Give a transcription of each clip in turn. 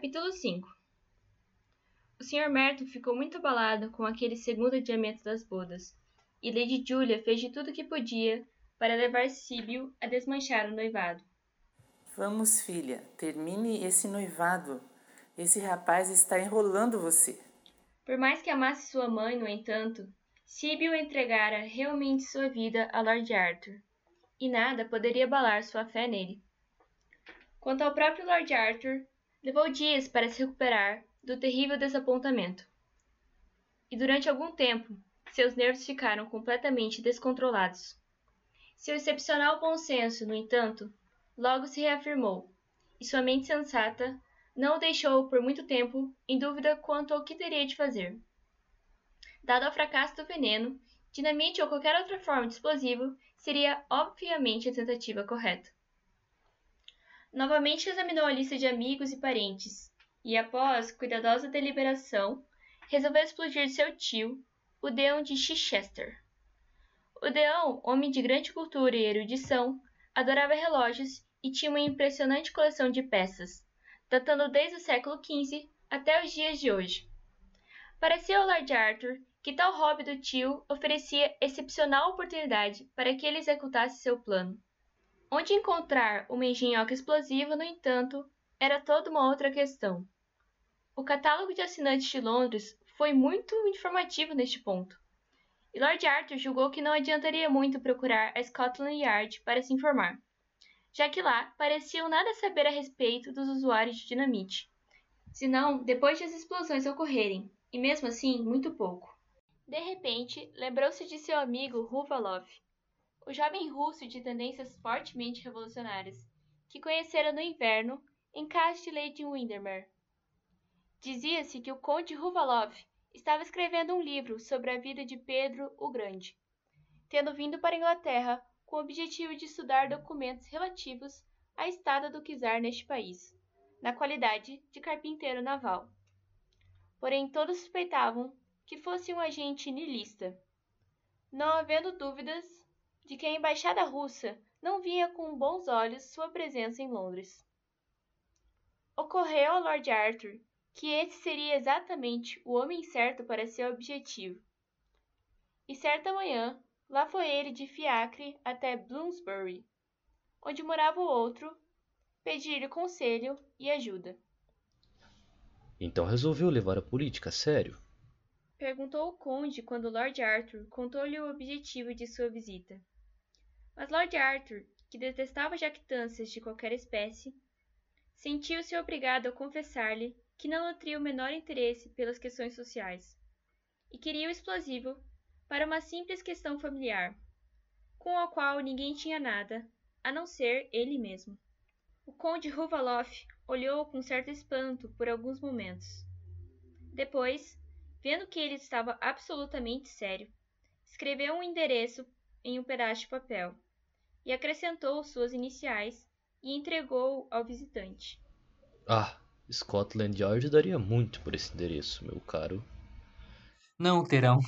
Capítulo 5 O Sr. Merton ficou muito abalado com aquele segundo adiamento das bodas, e Lady Julia fez de tudo o que podia para levar Síbio a desmanchar o noivado. Vamos, filha, termine esse noivado. Esse rapaz está enrolando você. Por mais que amasse sua mãe, no entanto, Síbio entregara realmente sua vida a Lord Arthur, e nada poderia abalar sua fé nele. Quanto ao próprio Lord Arthur, levou dias para se recuperar do terrível desapontamento. E durante algum tempo, seus nervos ficaram completamente descontrolados. Seu excepcional bom senso, no entanto, logo se reafirmou, e sua mente sensata não o deixou por muito tempo em dúvida quanto ao que teria de fazer. Dado ao fracasso do veneno, dinamite ou qualquer outra forma de explosivo seria obviamente a tentativa correta. Novamente examinou a lista de amigos e parentes, e após cuidadosa deliberação, resolveu explodir seu tio, o Deão de Chichester. O Deão, homem de grande cultura e erudição, adorava relógios e tinha uma impressionante coleção de peças, datando desde o século XV até os dias de hoje. Parecia ao Lord Arthur que tal hobby do tio oferecia excepcional oportunidade para que ele executasse seu plano. Onde encontrar uma engenhoca explosiva, no entanto, era toda uma outra questão. O catálogo de assinantes de Londres foi muito informativo neste ponto, e Lord Arthur julgou que não adiantaria muito procurar a Scotland Yard para se informar, já que lá pareciam nada saber a respeito dos usuários de dinamite, senão depois de as explosões ocorrerem, e mesmo assim muito pouco. De repente, lembrou-se de seu amigo Ruvalov, o jovem russo de tendências fortemente revolucionárias, que conhecera no inverno em casa de Lady Windermere. Dizia-se que o conde Ruvalov estava escrevendo um livro sobre a vida de Pedro o Grande, tendo vindo para a Inglaterra com o objetivo de estudar documentos relativos à estada do czar neste país, na qualidade de carpinteiro naval. Porém, todos suspeitavam que fosse um agente nilista, não havendo dúvidas de que a embaixada russa não via com bons olhos sua presença em Londres. Ocorreu a Lord Arthur que esse seria exatamente o homem certo para seu objetivo. E certa manhã, lá foi ele de fiacre até Bloomsbury, onde morava o outro, pedir-lhe conselho e ajuda. Então resolveu levar a política a sério? Perguntou o conde quando Lord Arthur contou-lhe o objetivo de sua visita. Mas Lord Arthur, que detestava jactâncias de qualquer espécie, sentiu-se obrigado a confessar-lhe que não nutria o menor interesse pelas questões sociais, e queria o explosivo para uma simples questão familiar, com a qual ninguém tinha nada, a não ser ele mesmo. O conde Ruvaloff olhou com certo espanto por alguns momentos. Depois, vendo que ele estava absolutamente sério, escreveu um endereço em um pedaço de papel e acrescentou suas iniciais e entregou ao visitante. Ah, Scotland Yard daria muito por esse endereço, meu caro. Não terão.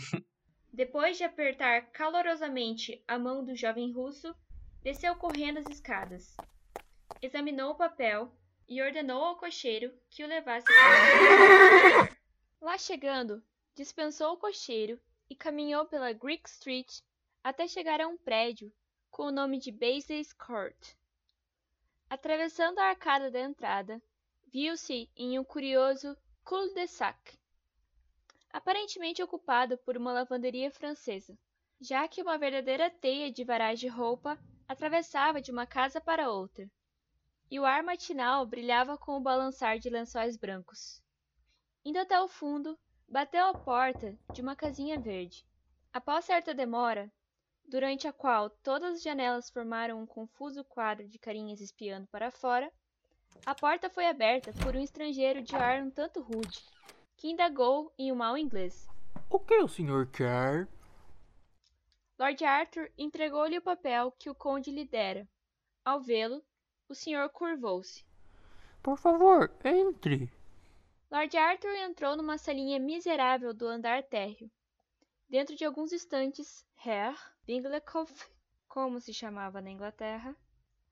Depois de apertar calorosamente a mão do jovem russo, desceu correndo as escadas. Examinou o papel e ordenou ao cocheiro que o levasse para Lá chegando, dispensou o cocheiro e caminhou pela Greek Street até chegar a um prédio com o nome de Basley's Court. Atravessando a arcada da entrada, viu-se em um curioso cul-de-sac, aparentemente ocupado por uma lavanderia francesa, já que uma verdadeira teia de varais de roupa atravessava de uma casa para outra, e o ar matinal brilhava com o balançar de lençóis brancos. Indo até o fundo, bateu à porta de uma casinha verde. Após certa demora, durante a qual todas as janelas formaram um confuso quadro de carinhas espiando para fora, a porta foi aberta por um estrangeiro de ar um tanto rude, que indagou em um mau inglês. O que o senhor quer? Lord Arthur entregou-lhe o papel que o conde lhe dera. Ao vê-lo, o senhor curvou-se. Por favor, entre. Lord Arthur entrou numa salinha miserável do andar térreo. Dentro de alguns instantes, Herr Binglecoff, como se chamava na Inglaterra,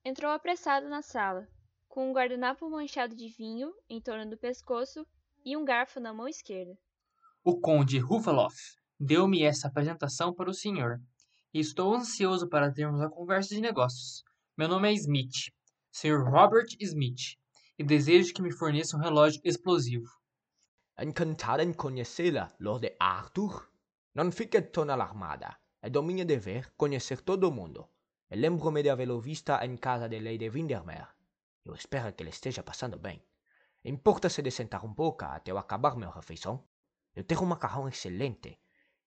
entrou apressado na sala, com um guardanapo manchado de vinho em torno do pescoço e um garfo na mão esquerda. O conde Ruffaloff deu-me essa apresentação para o senhor. E estou ansioso para termos a conversa de negócios. Meu nome é Smith, Sr. Robert Smith, e desejo que me forneça um relógio explosivo. Encantado em conhecê-la, Lord Arthur. Não fique tão alarmada. É do meu dever conhecer todo mundo. E lembro-me de havê-lo vista em casa de Lady Windermere. Eu espero que ele esteja passando bem. Importa-se de sentar um pouco até eu acabar minha refeição? Eu tenho um macarrão excelente.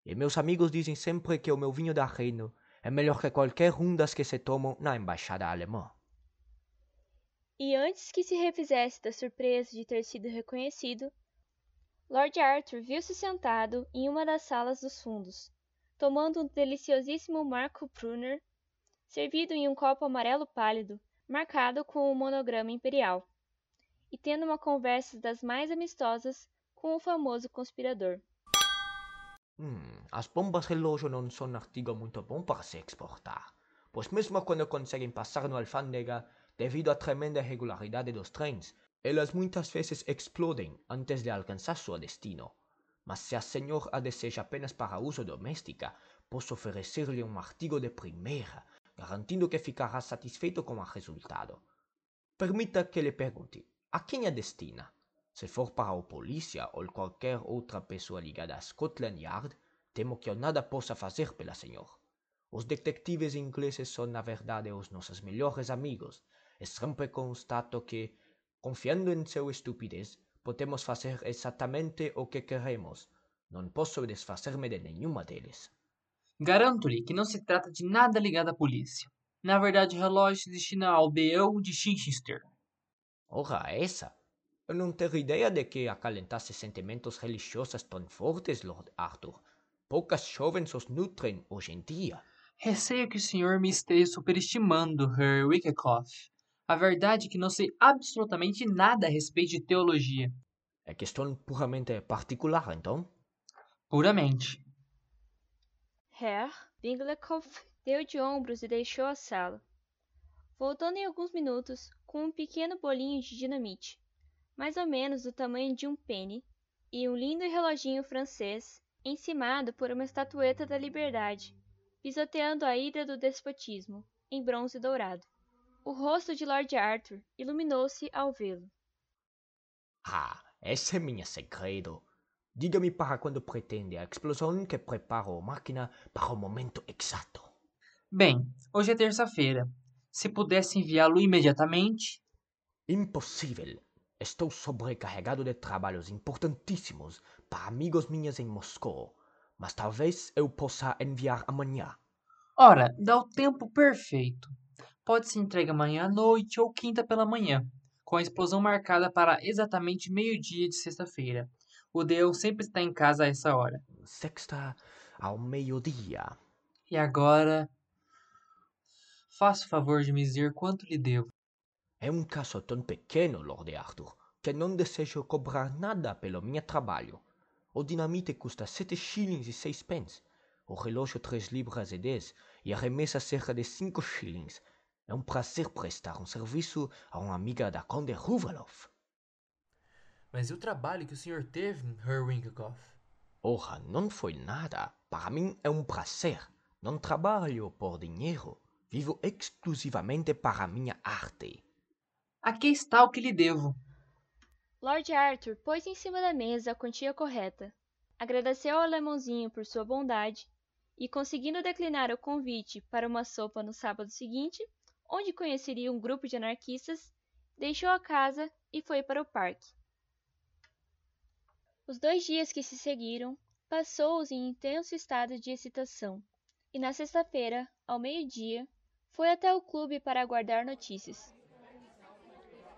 E meus amigos dizem sempre que o meu vinho da reino é melhor que qualquer um das que se tomam na embaixada alemã. E antes que se refizesse da surpresa de ter sido reconhecido, Lord Arthur viu-se sentado em uma das salas dos fundos, tomando um deliciosíssimo Marco Pruner, servido em um copo amarelo pálido, marcado com o monograma imperial, e tendo uma conversa das mais amistosas com o famoso conspirador. Hum, as bombas relógio não são um artigo muito bom para se exportar, pois mesmo quando conseguem passar no alfândega, devido à tremenda irregularidade dos trens, elas muitas vezes explodem antes de alcançar seu destino. Mas se a senhora a deseja apenas para uso doméstica, posso oferecer-lhe um artigo de primeira, garantindo que ficará satisfeito com o resultado. Permita que lhe pergunte, a quem a destina? Se for para a polícia ou qualquer outra pessoa ligada a Scotland Yard, temo que eu nada possa fazer pela senhora. Os detetives ingleses são, na verdade, os nossos melhores amigos, e sempre constato que, confiando em sua estupidez, podemos fazer exatamente o que queremos. Não posso desfazer-me de nenhuma deles. Garanto-lhe que não se trata de nada ligado à polícia. Na verdade, o relógio se destina ao Beão de Chichester. Ora, essa? Eu não tenho ideia de que acalentasse sentimentos religiosos tão fortes, Lord Arthur. Poucas jovens os nutrem hoje em dia. Receio que o senhor me esteja superestimando, Herr Wickekoff. A verdade é que não sei absolutamente nada a respeito de teologia. É questão puramente particular, então? Puramente. Herr Binglekoff deu de ombros e deixou a sala, voltando em alguns minutos com um pequeno bolinho de dinamite, mais ou menos do tamanho de um penne, e um lindo reloginho francês encimado por uma estatueta da liberdade, pisoteando a hidra do despotismo, em bronze dourado. O rosto de Lord Arthur iluminou-se ao vê-lo. Ah, esse é meu segredo. Diga-me para quando pretende a explosão que preparo a máquina para o momento exato. Bem, hoje é terça-feira. Se pudesse enviá-lo imediatamente. Impossível. Estou sobrecarregado de trabalhos importantíssimos para amigos minhas em Moscou, mas talvez eu possa enviar amanhã. Ora, dá o tempo perfeito. Pode se entregar amanhã à noite ou quinta pela manhã, com a explosão marcada para exatamente meio-dia de sexta-feira. O Deus sempre está em casa a essa hora. Sexta ao meio-dia. E agora. Faça o favor de me dizer quanto lhe devo. É um caso tão pequeno, Lord Arthur, que não desejo cobrar nada pelo meu trabalho. O dinamite custa sete shillings e seis pence, o relógio três libras e dez, e a remessa cerca de cinco shillings. É um prazer prestar um serviço a uma amiga da Conde Ruvaloff. Mas e o trabalho que o senhor teve, Herr Winklecoff? Ora, não foi nada. Para mim é um prazer. Não trabalho por dinheiro. Vivo exclusivamente para a minha arte. Aqui está o que lhe devo. Lord Arthur pôs em cima da mesa a quantia correta, agradeceu ao alemãozinho por sua bondade e, conseguindo declinar o convite para uma sopa no sábado seguinte, onde conheceria um grupo de anarquistas, deixou a casa e foi para o parque. Os dois dias que se seguiram passou-os em intenso estado de excitação, e na sexta-feira, ao meio-dia, foi até o clube para aguardar notícias.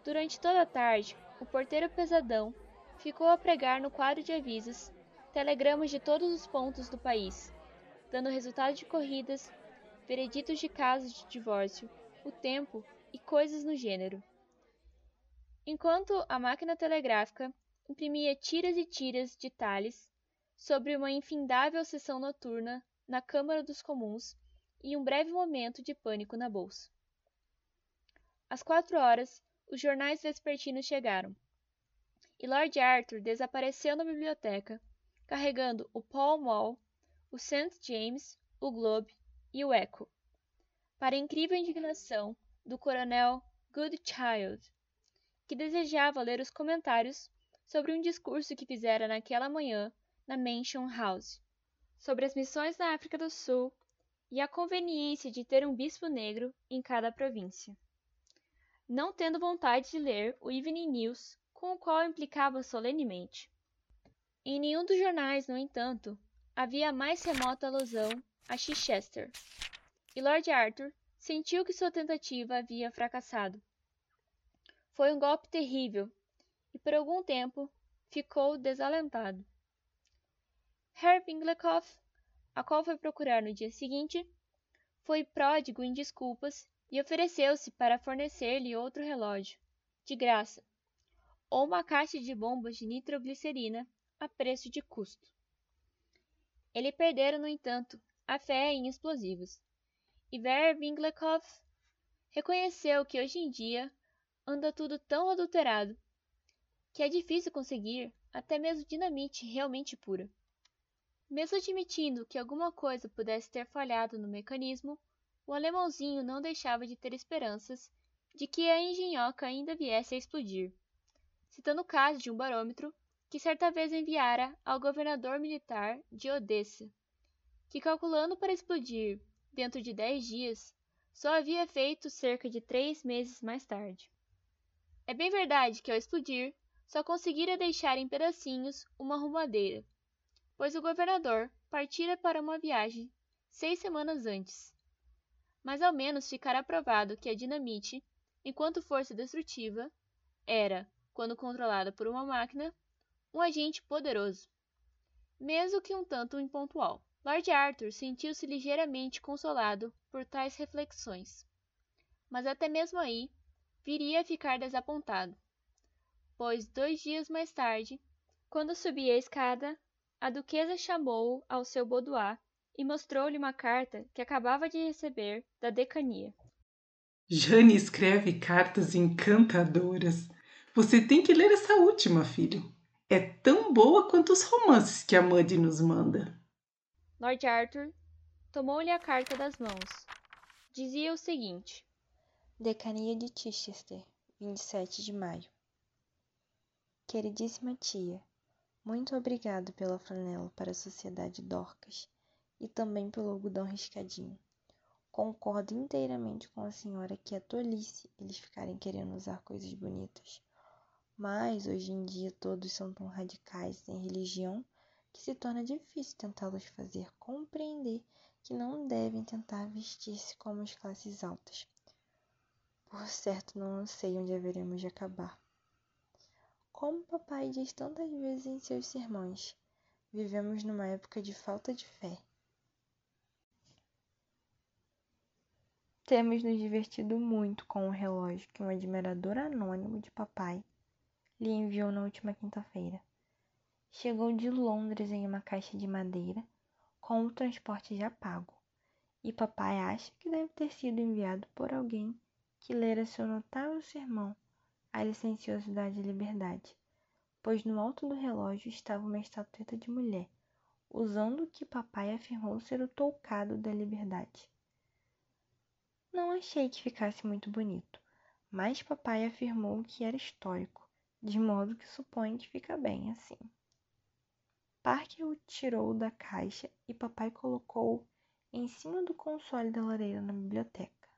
Durante toda a tarde, o porteiro pesadão ficou a pregar no quadro de avisos telegramas de todos os pontos do país, dando resultado de corridas, vereditos de casos de divórcio, o tempo e coisas no gênero. Enquanto a máquina telegráfica imprimia tiras e tiras de talhes sobre uma infindável sessão noturna na Câmara dos Comuns e um breve momento de pânico na bolsa. Às quatro horas, os jornais vespertinos chegaram, e Lord Arthur desapareceu na biblioteca, carregando o Pall Mall, o St. James, o Globe e o Echo. Para incrível indignação do coronel Goodchild, que desejava ler os comentários sobre um discurso que fizera naquela manhã na Mansion House, sobre as missões na África do Sul e a conveniência de ter um bispo negro em cada província. Não tendo vontade de ler o Evening News, com o qual implicava solenemente. Em nenhum dos jornais, no entanto, havia a mais remota alusão a Chichester, e Lord Arthur sentiu que sua tentativa havia fracassado. Foi um golpe terrível, e por algum tempo ficou desalentado. Herr Pinglekoff, a qual foi procurar no dia seguinte, foi pródigo em desculpas e ofereceu-se para fornecer-lhe outro relógio, de graça, ou uma caixa de bombas de nitroglicerina a preço de custo. Ele perdera, no entanto, a fé em explosivos, e Ver Vinglekoff reconheceu que hoje em dia anda tudo tão adulterado que é difícil conseguir até mesmo dinamite realmente pura. Mesmo admitindo que alguma coisa pudesse ter falhado no mecanismo, o alemãozinho não deixava de ter esperanças de que a engenhoca ainda viesse a explodir, citando o caso de um barômetro que certa vez enviara ao governador militar de Odessa, que calculando para explodir dentro de dez dias, só havia feito cerca de três meses mais tarde. É bem verdade que ao explodir, só conseguira deixar em pedacinhos uma rumadeira, pois o governador partira para uma viagem seis semanas antes. Mas ao menos ficara provado que a dinamite, enquanto força destrutiva, era, quando controlada por uma máquina, um agente poderoso, mesmo que um tanto impontual. Lord Arthur sentiu-se ligeiramente consolado por tais reflexões, mas até mesmo aí viria a ficar desapontado pois dois dias mais tarde, quando subia a escada, a duquesa chamou-o ao seu boudoir e mostrou-lhe uma carta que acabava de receber da decania. Jane escreve cartas encantadoras. Você tem que ler essa última, filho. É tão boa quanto os romances que a Muddy nos manda. Lord Arthur tomou-lhe a carta das mãos. Dizia o seguinte: Decania de Chichester, 27 de maio. Queridíssima tia, muito obrigado pela flanela para a Sociedade Dorcas e também pelo algodão riscadinho. Concordo inteiramente com a senhora que é tolice eles ficarem querendo usar coisas bonitas. Mas hoje em dia todos são tão radicais em religião que se torna difícil tentá-los fazer compreender que não devem tentar vestir-se como as classes altas. Por certo, não sei onde haveremos de acabar. Como papai diz tantas vezes em seus sermões, vivemos numa época de falta de fé. Temos nos divertido muito com o relógio que um admirador anônimo de papai lhe enviou na última quinta-feira. Chegou de Londres em uma caixa de madeira, com o transporte já pago, e papai acha que deve ter sido enviado por alguém que lera seu notável sermão a licenciosidade e liberdade, pois no alto do relógio estava uma estatueta de mulher, usando o que papai afirmou ser o toucado da liberdade. Não achei que ficasse muito bonito, mas papai afirmou que era histórico, de modo que suponho que fica bem assim. Parker o tirou da caixa e papai colocou em cima do console da lareira na biblioteca.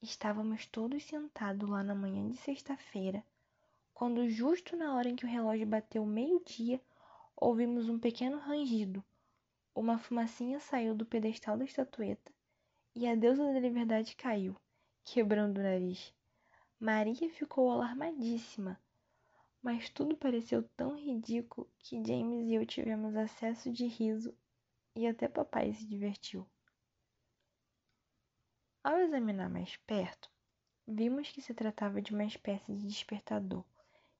Estávamos todos sentados lá na manhã de sexta-feira, quando, justo na hora em que o relógio bateu meio-dia, ouvimos um pequeno rangido. Uma fumacinha saiu do pedestal da estatueta e a deusa da liberdade caiu, quebrando o nariz. Maria ficou alarmadíssima, mas tudo pareceu tão ridículo que James e eu tivemos acesso de riso e até papai se divertiu. Ao examinar mais perto, vimos que se tratava de uma espécie de despertador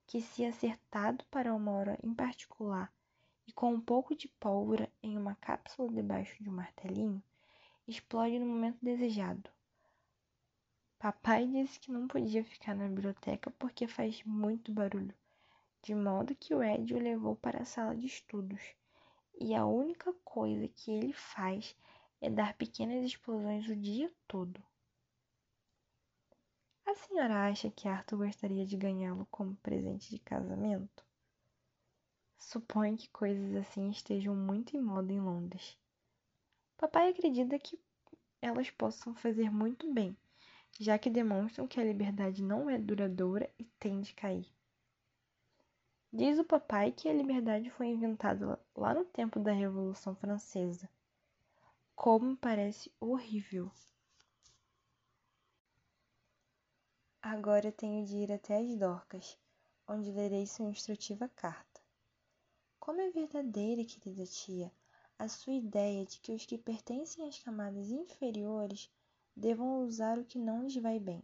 que, se acertado para uma hora em particular e com um pouco de pólvora em uma cápsula debaixo de um martelinho, explode no momento desejado. Papai disse que não podia ficar na biblioteca porque faz muito barulho, de modo que o Ed o levou para a sala de estudos. E a única coisa que ele faz é dar pequenas explosões o dia todo. A senhora acha que Arthur gostaria de ganhá-lo como presente de casamento? Suponho que coisas assim estejam muito em moda em Londres. Papai acredita que elas possam fazer muito bem, já que demonstram que a liberdade não é duradoura e tende a cair. Diz o papai que a liberdade foi inventada lá no tempo da Revolução Francesa. Como parece horrível. Agora tenho de ir até as Dorcas, onde lerei sua instrutiva carta. Como é verdadeira, querida tia, a sua ideia de que os que pertencem às camadas inferiores devam usar o que não lhes vai bem.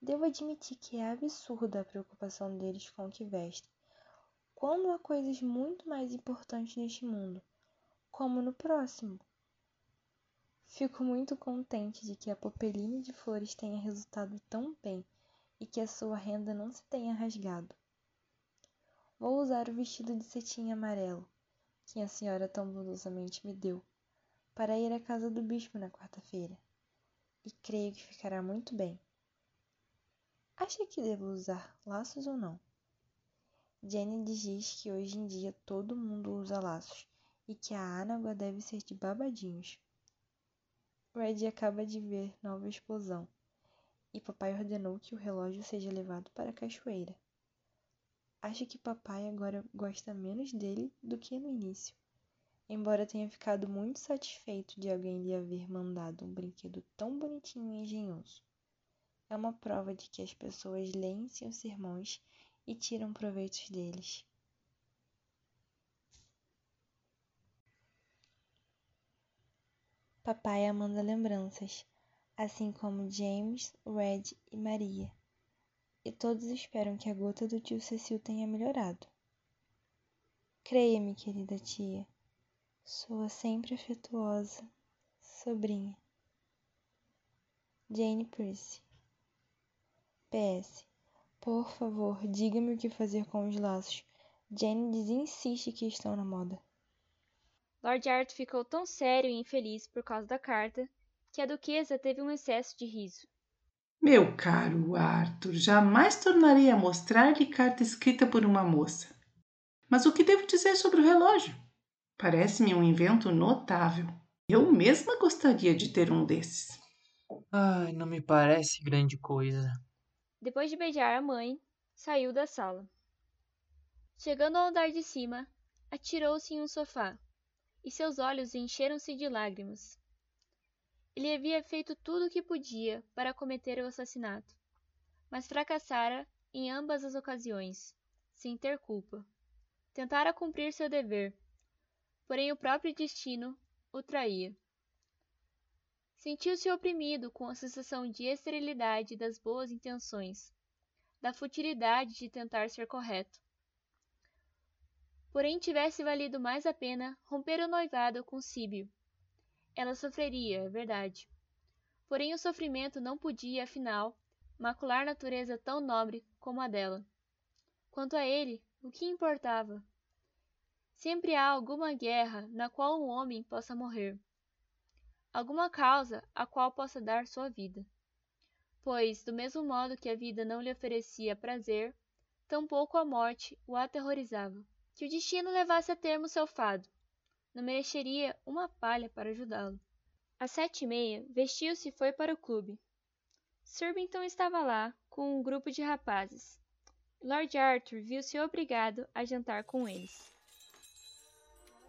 Devo admitir que é absurda a preocupação deles com o que vestem, quando há coisas muito mais importantes neste mundo, como no próximo. Fico muito contente de que a popeline de flores tenha resultado tão bem e que a sua renda não se tenha rasgado. Vou usar o vestido de cetim amarelo, que a senhora tão bondosamente me deu, para ir à casa do bispo na quarta-feira, e creio que ficará muito bem. Acha que devo usar laços ou não? Jenny diz que hoje em dia todo mundo usa laços e que a água deve ser de babadinhos. Red acaba de ver nova explosão e papai ordenou que o relógio seja levado para a cachoeira. Acho que papai agora gosta menos dele do que no início, embora tenha ficado muito satisfeito de alguém lhe haver mandado um brinquedo tão bonitinho e engenhoso. É uma prova de que as pessoas leem seus sermões e tiram proveitos deles. Papai manda lembranças, assim como James, Red e Maria e todos esperam que a gota do tio Cecil tenha melhorado. Creia-me, querida tia, sua sempre afetuosa sobrinha, Jane Percy. PS. Por favor, diga-me o que fazer com os laços. Jane insiste que estão na moda. Lord Arthur ficou tão sério e infeliz por causa da carta que a duquesa teve um excesso de riso. Meu caro Arthur, jamais tornarei a mostrar-lhe carta escrita por uma moça. Mas o que devo dizer sobre o relógio? Parece-me um invento notável. Eu mesma gostaria de ter um desses. Ai, não me parece grande coisa. Depois de beijar a mãe, saiu da sala. Chegando ao andar de cima, atirou-se em um sofá, e seus olhos encheram-se de lágrimas. Ele havia feito tudo o que podia para cometer o assassinato, mas fracassara em ambas as ocasiões, sem ter culpa. Tentara cumprir seu dever, porém o próprio destino o traía. Sentiu-se oprimido com a sensação de esterilidade das boas intenções, da futilidade de tentar ser correto. Porém tivesse valido mais a pena romper o noivado com Síbio ela sofreria, é verdade. Porém o sofrimento não podia, afinal, macular natureza tão nobre como a dela. Quanto a ele, o que importava? Sempre há alguma guerra na qual um homem possa morrer. Alguma causa a qual possa dar sua vida. Pois, do mesmo modo que a vida não lhe oferecia prazer, tampouco a morte o aterrorizava. Que o destino levasse a termo seu fado, não mereceria uma palha para ajudá-lo. Às sete e meia, vestiu-se e foi para o clube. Surbiton estava lá, com um grupo de rapazes. Lord Arthur viu-se obrigado a jantar com eles.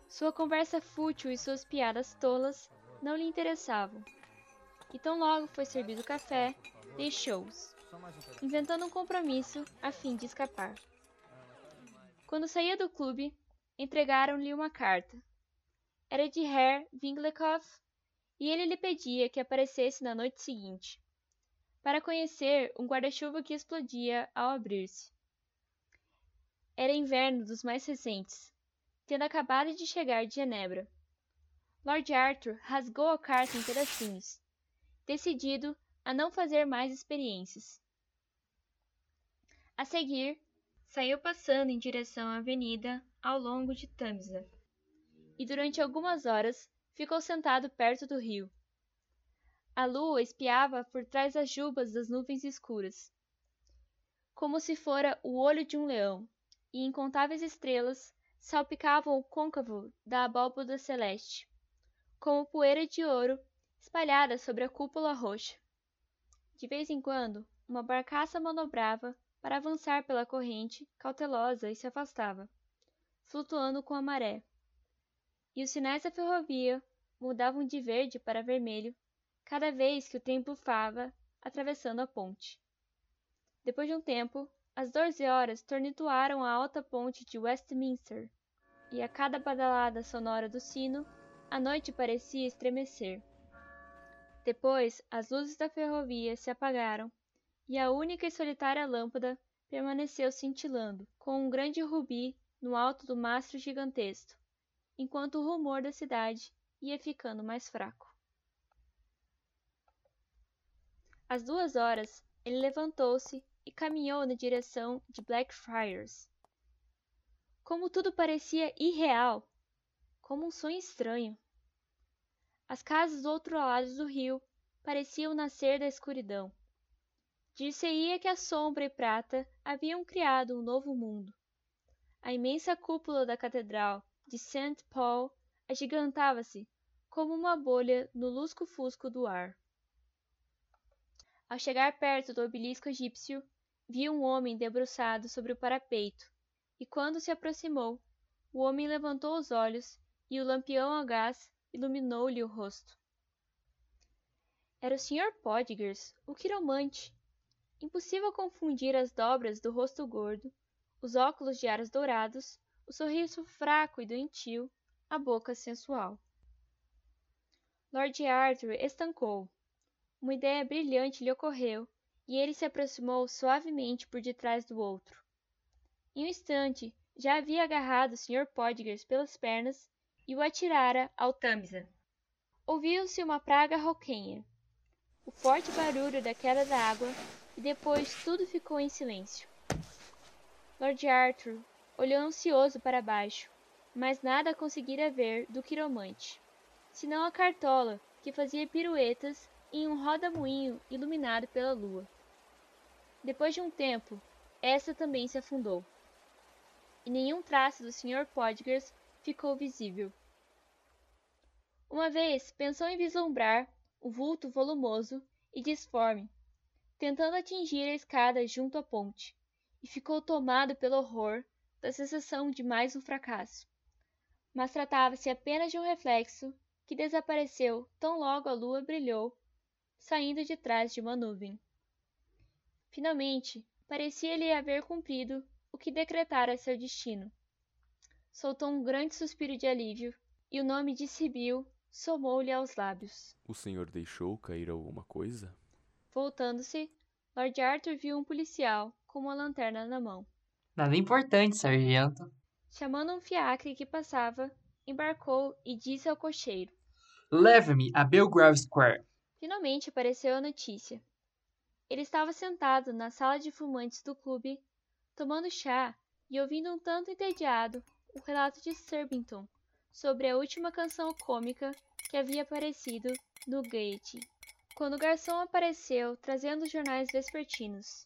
Sua conversa fútil e suas piadas tolas não lhe interessavam. E tão logo foi servido o café, deixou-os, inventando um compromisso a fim de escapar. Quando saía do clube, entregaram-lhe uma carta, era de Herr Winglekoff e ele lhe pedia que aparecesse na noite seguinte, para conhecer um guarda-chuva que explodia ao abrir-se. Era inverno dos mais recentes, tendo acabado de chegar de Genebra. Lord Arthur rasgou a carta em pedacinhos, decidido a não fazer mais experiências. A seguir, saiu passando em direção à avenida ao longo de Tamisa, e durante algumas horas ficou sentado perto do rio. A lua espiava por trás das jubas das nuvens escuras, como se fora o olho de um leão, e incontáveis estrelas salpicavam o côncavo da abóbada celeste, como poeira de ouro espalhada sobre a cúpula roxa. De vez em quando, uma barcaça manobrava para avançar pela corrente cautelosa e se afastava, flutuando com a maré. E os sinais da ferrovia mudavam de verde para vermelho cada vez que o trem bufava atravessando a ponte. Depois de um tempo, as doze horas tornituaram a alta ponte de Westminster, e a cada badalada sonora do sino, a noite parecia estremecer. Depois, as luzes da ferrovia se apagaram e a única e solitária lâmpada permaneceu cintilando, com um grande rubi no alto do mastro gigantesco, enquanto o rumor da cidade ia ficando mais fraco. Às duas horas, ele levantou-se e caminhou na direção de Blackfriars. Como tudo parecia irreal, como um sonho estranho. As casas do outro lado do rio pareciam nascer da escuridão. Dir-se-ia que a sombra e prata haviam criado um novo mundo. A imensa cúpula da catedral de St. Paul agigantava-se como uma bolha no lusco-fusco do ar. Ao chegar perto do obelisco egípcio, viu um homem debruçado sobre o parapeito, e quando se aproximou, o homem levantou os olhos e o lampião a gás iluminou-lhe o rosto. Era o Sr. Podgers, o quiromante. Impossível confundir as dobras do rosto gordo, os óculos de aros dourados, o sorriso fraco e doentio, a boca sensual. Lord Arthur estancou. Uma ideia brilhante lhe ocorreu, e ele se aproximou suavemente por detrás do outro. Em um instante, já havia agarrado o Sr. Podgers pelas pernas e o atirara ao Tamisa. Ouviu-se uma praga rouquenha, o forte barulho da queda da água e depois tudo ficou em silêncio. Lord Arthur olhou ansioso para baixo, mas nada conseguira ver do quiromante, senão a cartola que fazia piruetas em um roda-moinho iluminado pela lua. Depois de um tempo, esta também se afundou, e nenhum traço do Sr. Podgers ficou visível. Uma vez pensou em vislumbrar o vulto volumoso e disforme tentando atingir a escada junto à ponte, e ficou tomado pelo horror da sensação de mais um fracasso. Mas tratava-se apenas de um reflexo que desapareceu tão logo a lua brilhou, saindo de trás de uma nuvem. Finalmente, parecia-lhe haver cumprido o que decretara seu destino. Soltou um grande suspiro de alívio, e o nome de Sibyl somou-lhe aos lábios. O senhor deixou cair alguma coisa? Voltando-se, Lord Arthur viu um policial com uma lanterna na mão. Nada importante, sargento. Chamando um fiacre que passava, embarcou e disse ao cocheiro: Leve-me a Belgrave Square. Finalmente apareceu a notícia. Ele estava sentado na sala de fumantes do clube, tomando chá e ouvindo um tanto entediado o relato de Surbiton sobre a última canção cômica que havia aparecido no Gaiety quando o garçom apareceu trazendo os jornais vespertinos.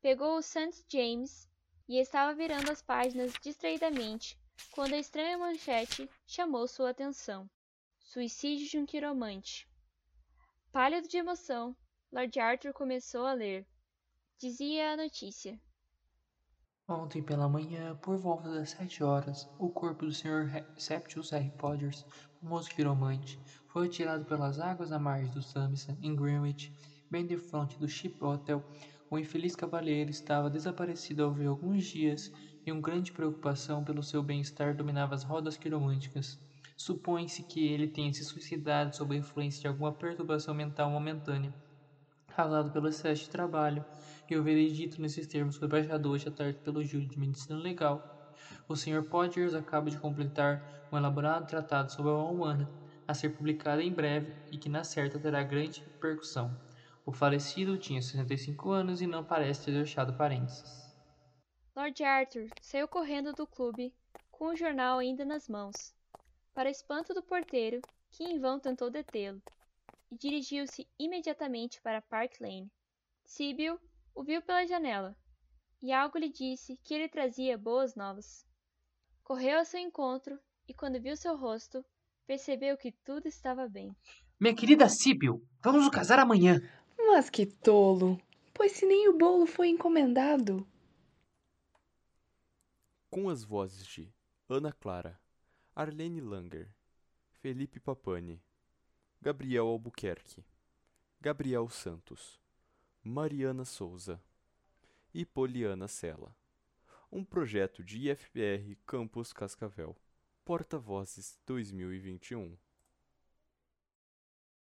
Pegou o St. James e estava virando as páginas distraidamente quando a estranha manchete chamou sua atenção. Suicídio de um quiromante. Pálido de emoção, Lord Arthur começou a ler. Dizia a notícia. Ontem pela manhã, por volta das sete horas, o corpo do Sr. Septius R. Podgers, famoso quiromante, foi tirado pelas águas à margem do Samson, em Greenwich, bem defronte do Ship Hotel. O infeliz cavaleiro estava desaparecido havia alguns dias e uma grande preocupação pelo seu bem-estar dominava as rodas quiromânticas. Supõe-se que ele tenha se suicidado sob a influência de alguma perturbação mental momentânea, causada pelo excesso de trabalho, e o veredito nesses termos foi baixado hoje à tarde pelo júri de medicina legal. O Sr. Podgers acaba de completar um elaborado tratado sobre a alma humana, a ser publicada em breve e que na certa terá grande repercussão. O falecido tinha 65 anos e não parece ter deixado parentes. Lord Arthur saiu correndo do clube, com o jornal ainda nas mãos, para espanto do porteiro, que em vão tentou detê-lo, e dirigiu-se imediatamente para Park Lane. Sibyl o viu pela janela, e algo lhe disse que ele trazia boas novas. Correu ao seu encontro e, quando viu seu rosto, percebeu que tudo estava bem. Minha querida Sibyl, vamos nos casar amanhã. Mas que tolo! Pois se nem o bolo foi encomendado. Com as vozes de Ana Clara, Arlene Langer, Felipe Papani, Gabriel Albuquerque, Gabriel Santos, Mariana Souza e Poliana Sela. Um projeto de IFPR Campus Cascavel. Porta-Vozes 2021.